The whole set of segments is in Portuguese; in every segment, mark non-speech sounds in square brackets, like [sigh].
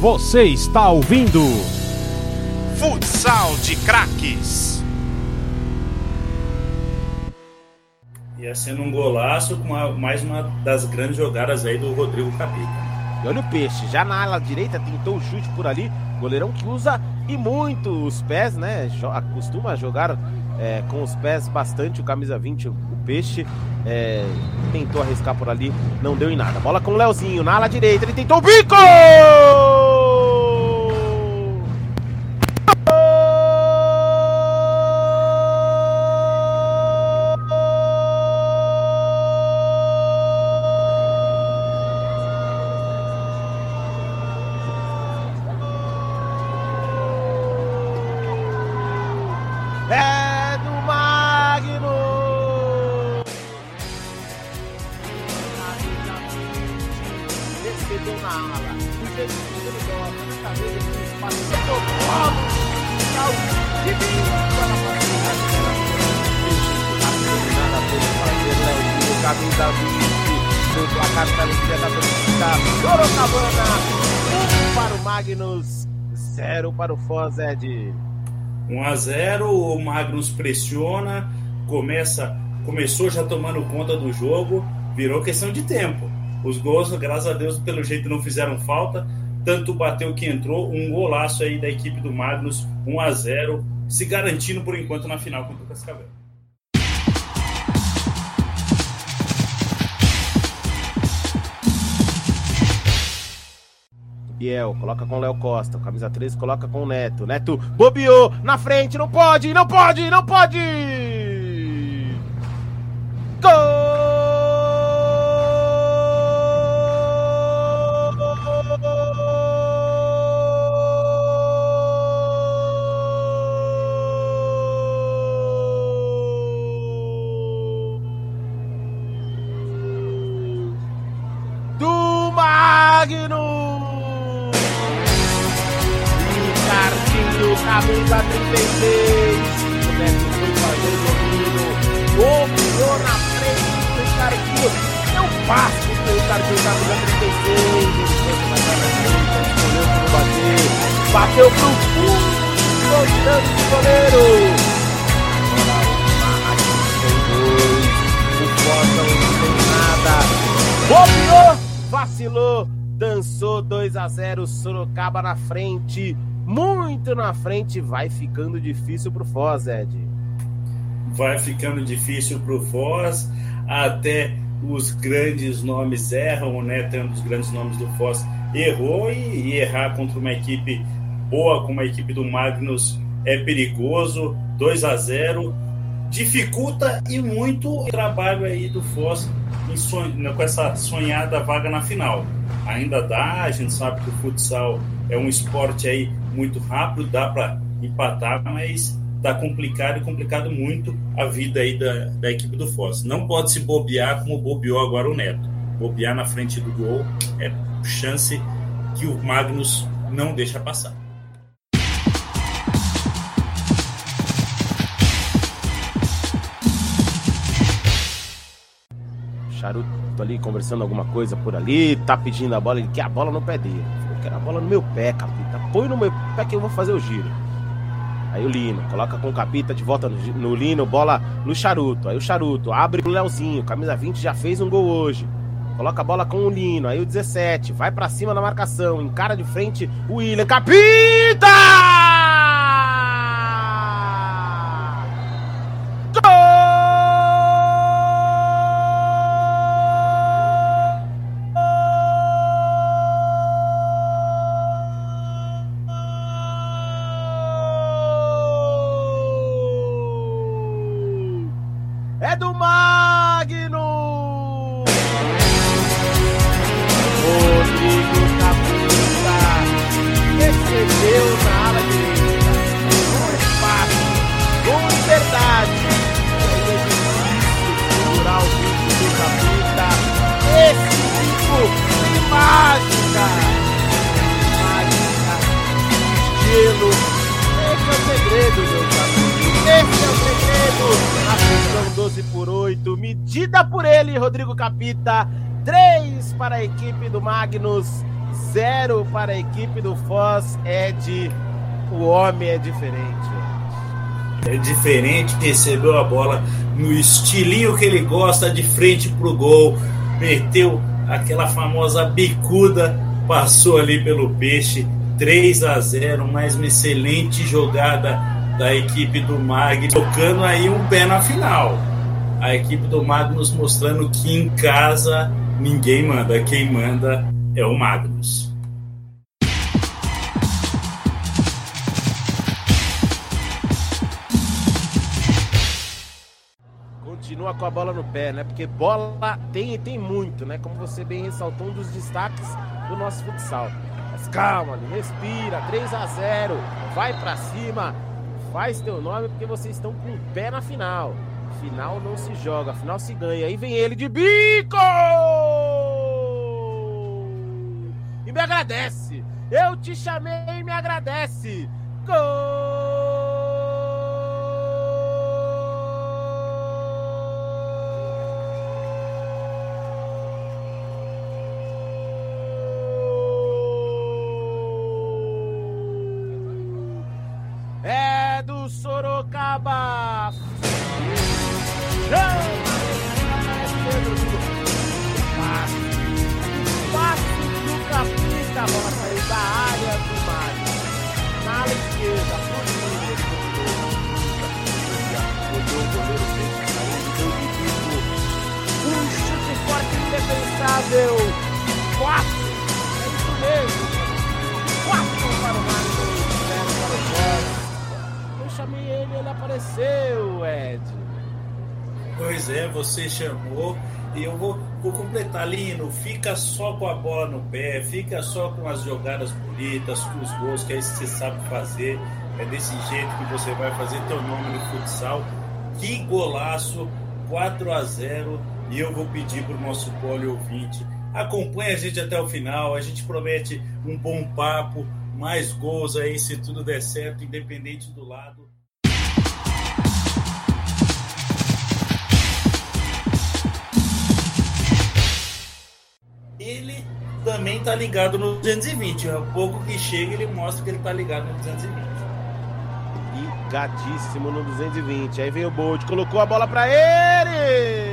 Você está ouvindo Futsal de Craques. Ia sendo um golaço com uma- mais uma das grandes jogadas aí do Rodrigo Capita. E olha o peixe, já na ala direita tentou o chute por ali, goleirão que usa e muito os pés, né? Costuma jogar é, com os pés bastante o camisa 20, o, o peixe. é, tentou arriscar por ali, não deu em nada. Bola com o Leozinho na ala direita, ele tentou o bico! Magno! Recebeu na ala. O gosta, dessa vez ele tem espaço. Tocou! De bico na facilidade dela. A terminada pelo fazer Léo camisa 20. No placar da alegria da torcida. Sorocabana. 1 para o Magnus, 0 para o Foz, Ed. 1 a 0 o Magnus pressiona, começa, começou já tomando conta do jogo, virou questão de tempo. Os gols, graças a Deus, pelo jeito não fizeram falta, tanto bateu que entrou, um golaço aí da equipe do Magnus, 1 a 0 se garantindo por enquanto na final contra o Cascavel. Biel, coloca com o Léo Costa. Camisa 13, coloca com o Neto. Neto bobeou na frente, não pode, não pode, não pode! Magno! Ricardinho, camisa 36. O Neto foi fazer o domínio. Bobeou na frente do Ricardinho. Deu passo pro Ricardinho, camisa 36. Ele foi na frente, escolheu como bater. Bateu pro fundo, dançou 2 a 0 Sorocaba na frente, muito na frente, vai ficando difícil pro Foz, Ed. Vai ficando difícil para o Foz, até os grandes nomes erram, o Neto é um dos grandes nomes do Foz, errou e errar contra uma equipe boa como a equipe do Magnus é perigoso, 2 a 0 dificulta e muito o trabalho aí do Foz son- com essa sonhada vaga na final. Ainda dá, a gente sabe que o futsal é um esporte aí muito rápido, dá para empatar, mas tá complicado e complicado muito a vida aí da, da equipe do Foz. Não pode se bobear como bobeou agora o Neto. Bobear na frente do gol é chance que o Magnus não deixa passar. Charuto ali conversando alguma coisa por ali, tá pedindo a bola, ele quer a bola no pé dele. Eu quero a bola no meu pé, capita. Põe no meu pé que eu vou fazer o giro. Aí o Lino, coloca com o capita de volta no, no Lino, bola no charuto. Aí o charuto abre pro Leozinho, camisa 20 já fez um gol hoje. Coloca a bola com o Lino, aí o 17, vai pra cima na marcação, encara de frente o William, capita! Do Magno! Medida por ele, Rodrigo Capita. 3 para a equipe do Magnus. 0 para a equipe do Foz. Ed, o homem é diferente. É diferente, recebeu a bola no estilinho que ele gosta, de frente pro gol, meteu aquela famosa bicuda, passou ali pelo peixe, 3 a 0, mais uma excelente jogada da equipe do Mag, tocando aí um pé na final. A equipe do Magnus mostrando que em casa ninguém manda, quem manda é o Magnus. continua com a bola no pé, né? Porque bola tem e tem muito, né? Como você bem ressaltou, um dos destaques do nosso futsal. Mas calma, respira, 3 a 0 vai para cima, faz teu nome porque vocês estão com o pé na final. Final não se joga, final se ganha. Aí vem ele de bico! E me agradece. Eu te chamei e me agradece. Gol! Chamei ele, ele apareceu, Ed. Pois é, você chamou e eu vou, vou completar, Lino. Fica só com a bola no pé, fica só com as jogadas bonitas, com os gols, que é isso que você sabe fazer. É desse jeito que você vai fazer teu nome no futsal. Que golaço, 4 a 0 E eu vou pedir para o nosso pole ouvinte. Acompanhe a gente até o final. A gente promete um bom papo, mais gols aí, se tudo der certo, independente do lado. ele também tá ligado no 220. É pouco que chega, ele mostra que ele tá ligado no 220. Ligadíssimo no 220. Aí vem o Bolt, colocou a bola para ele!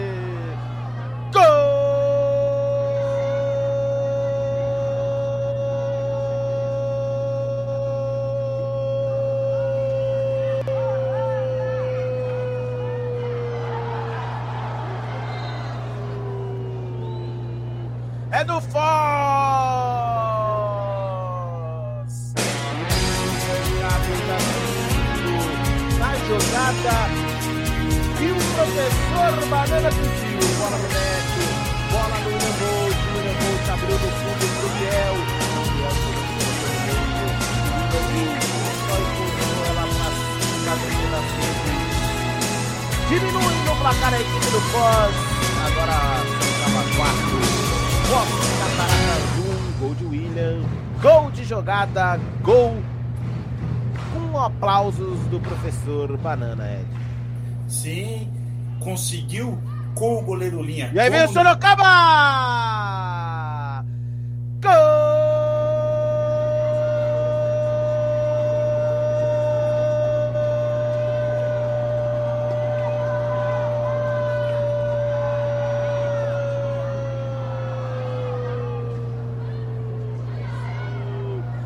Do Foz. Na jogada e o professor Banana pediu. Bola no neto, bola no Bolt. O Bolt abriu no fundo pro Biel. Diminui no placar a equipe do Foz. Agora estava quatro. Fox Cataratas 1, gol de William, gol de jogada, gol com aplausos do professor Banana Ed. Sim, conseguiu com o goleiro Linha. E aí vem o Sorocaba!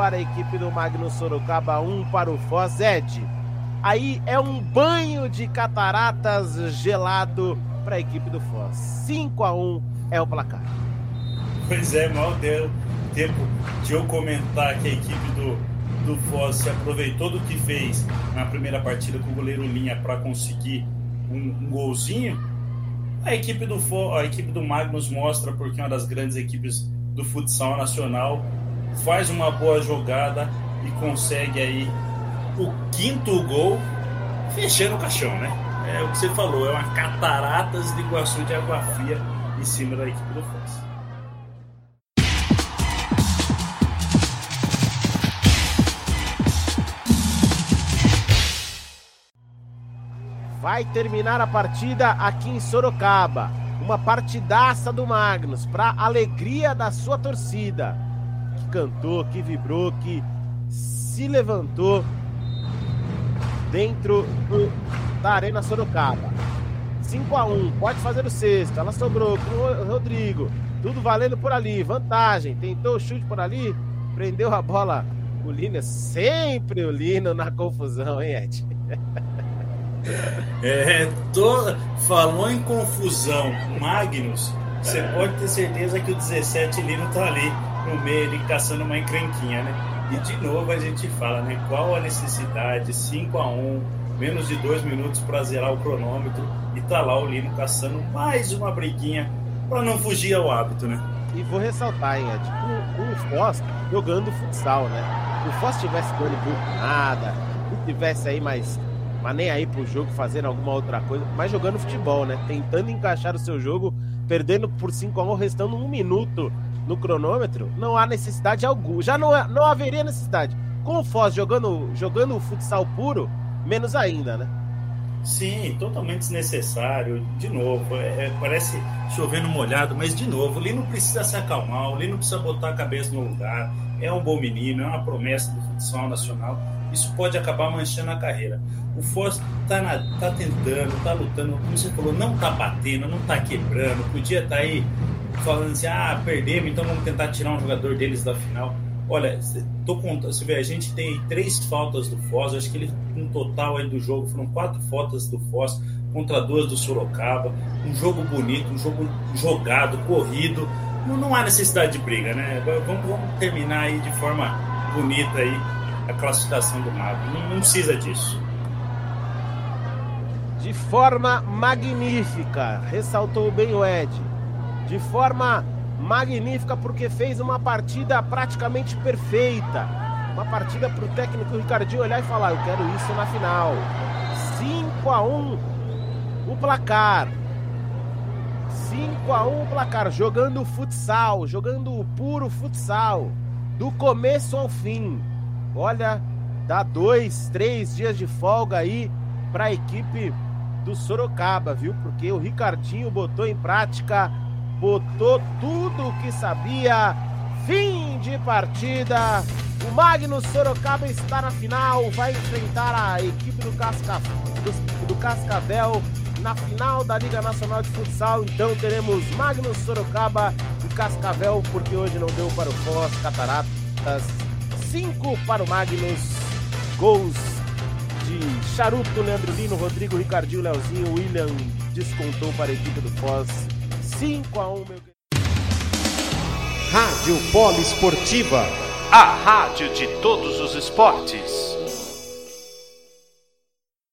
a equipe do Magno Sorocaba, um para o Foz. Ed, aí é um banho de cataratas gelado para a equipe do Foz. 5 a 1 é o placar. Pois é, mal deu tempo de eu comentar que a equipe do, do Foz se aproveitou do que fez na primeira partida com o goleiro Linha para conseguir um, um golzinho. A equipe do, a equipe do Magnus mostra porque é uma das grandes equipes do futsal nacional faz uma boa jogada e consegue aí o quinto gol fechando o caixão, né? É o que você falou, é uma cataratas de Iguaçu de água fria em cima da equipe do Foz. Vai terminar a partida aqui em Sorocaba. Uma partidaça do Magnus, para alegria da sua torcida, cantou, que vibrou, que se levantou dentro do, da Arena Sorocaba. 5 a 1 pode fazer o sexto. Ela sobrou com o Rodrigo. Tudo valendo por ali. Vantagem. Tentou o chute por ali. Prendeu a bola. O Lino, sempre o Lino na confusão, hein, Ed? [laughs] É, tô, falou em confusão, Magnus. Você pode ter certeza que o 17 Lino tá ali no meio, ali, caçando uma encrenquinha, né? E de novo a gente fala, né? Qual a necessidade? 5 a 1 menos de dois minutos para zerar o cronômetro e tá lá o Lino caçando mais uma briguinha para não fugir ao hábito, né? E vou ressaltar, hein, Ed, o, o Foz jogando futsal, né? Se o Foz tivesse dando nada, se tivesse aí mais mas nem aí pro jogo fazendo alguma outra coisa, mas jogando futebol, né? Tentando encaixar o seu jogo, perdendo por 5 a 1, restando um minuto no cronômetro, não há necessidade alguma. Já não, não haveria necessidade. Com o Foz jogando, jogando futsal puro, menos ainda, né? Sim, totalmente desnecessário. De novo, é, é, parece chovendo molhado, mas de novo, o Lino precisa se acalmar, o Lino precisa botar a cabeça no lugar. É um bom menino, é uma promessa do futsal nacional. Isso pode acabar manchando a carreira. O Foz tá, na, tá tentando, tá lutando, como você falou, não tá batendo, não tá quebrando. Podia estar tá aí falando assim, ah, perdemos, então vamos tentar tirar um jogador deles da final. Olha, tô contando, você vê, a gente tem três faltas do Foz, acho que ele, no total aí do jogo, foram quatro faltas do Foz contra duas do Sorocaba. Um jogo bonito, um jogo jogado, corrido. Não, não há necessidade de briga, né? Vamos, vamos terminar aí de forma bonita aí a classificação do Mago. Não, não precisa disso. De forma magnífica, ressaltou bem o Ed. De forma magnífica porque fez uma partida praticamente perfeita. Uma partida para o técnico Ricardinho olhar e falar: Eu quero isso na final. 5 a 1 o placar. 5 a 1 o placar. Jogando futsal, jogando puro futsal. Do começo ao fim. Olha, dá dois, três dias de folga aí para a equipe do Sorocaba, viu? Porque o Ricardinho botou em prática botou tudo o que sabia. Fim de partida. O Magnus Sorocaba está na final, vai enfrentar a equipe do, Casca, do, do Cascavel na final da Liga Nacional de Futsal. Então teremos Magnus Sorocaba e Cascavel, porque hoje não deu para o Foz Cataratas. 5 para o Magnus. Gols de Charuto, Leandro Lino, Rodrigo, Ricardinho, Leozinho, William descontou para a equipe do Foz 5 a 1 meu Rádio Polo Esportiva, a rádio de todos os esportes.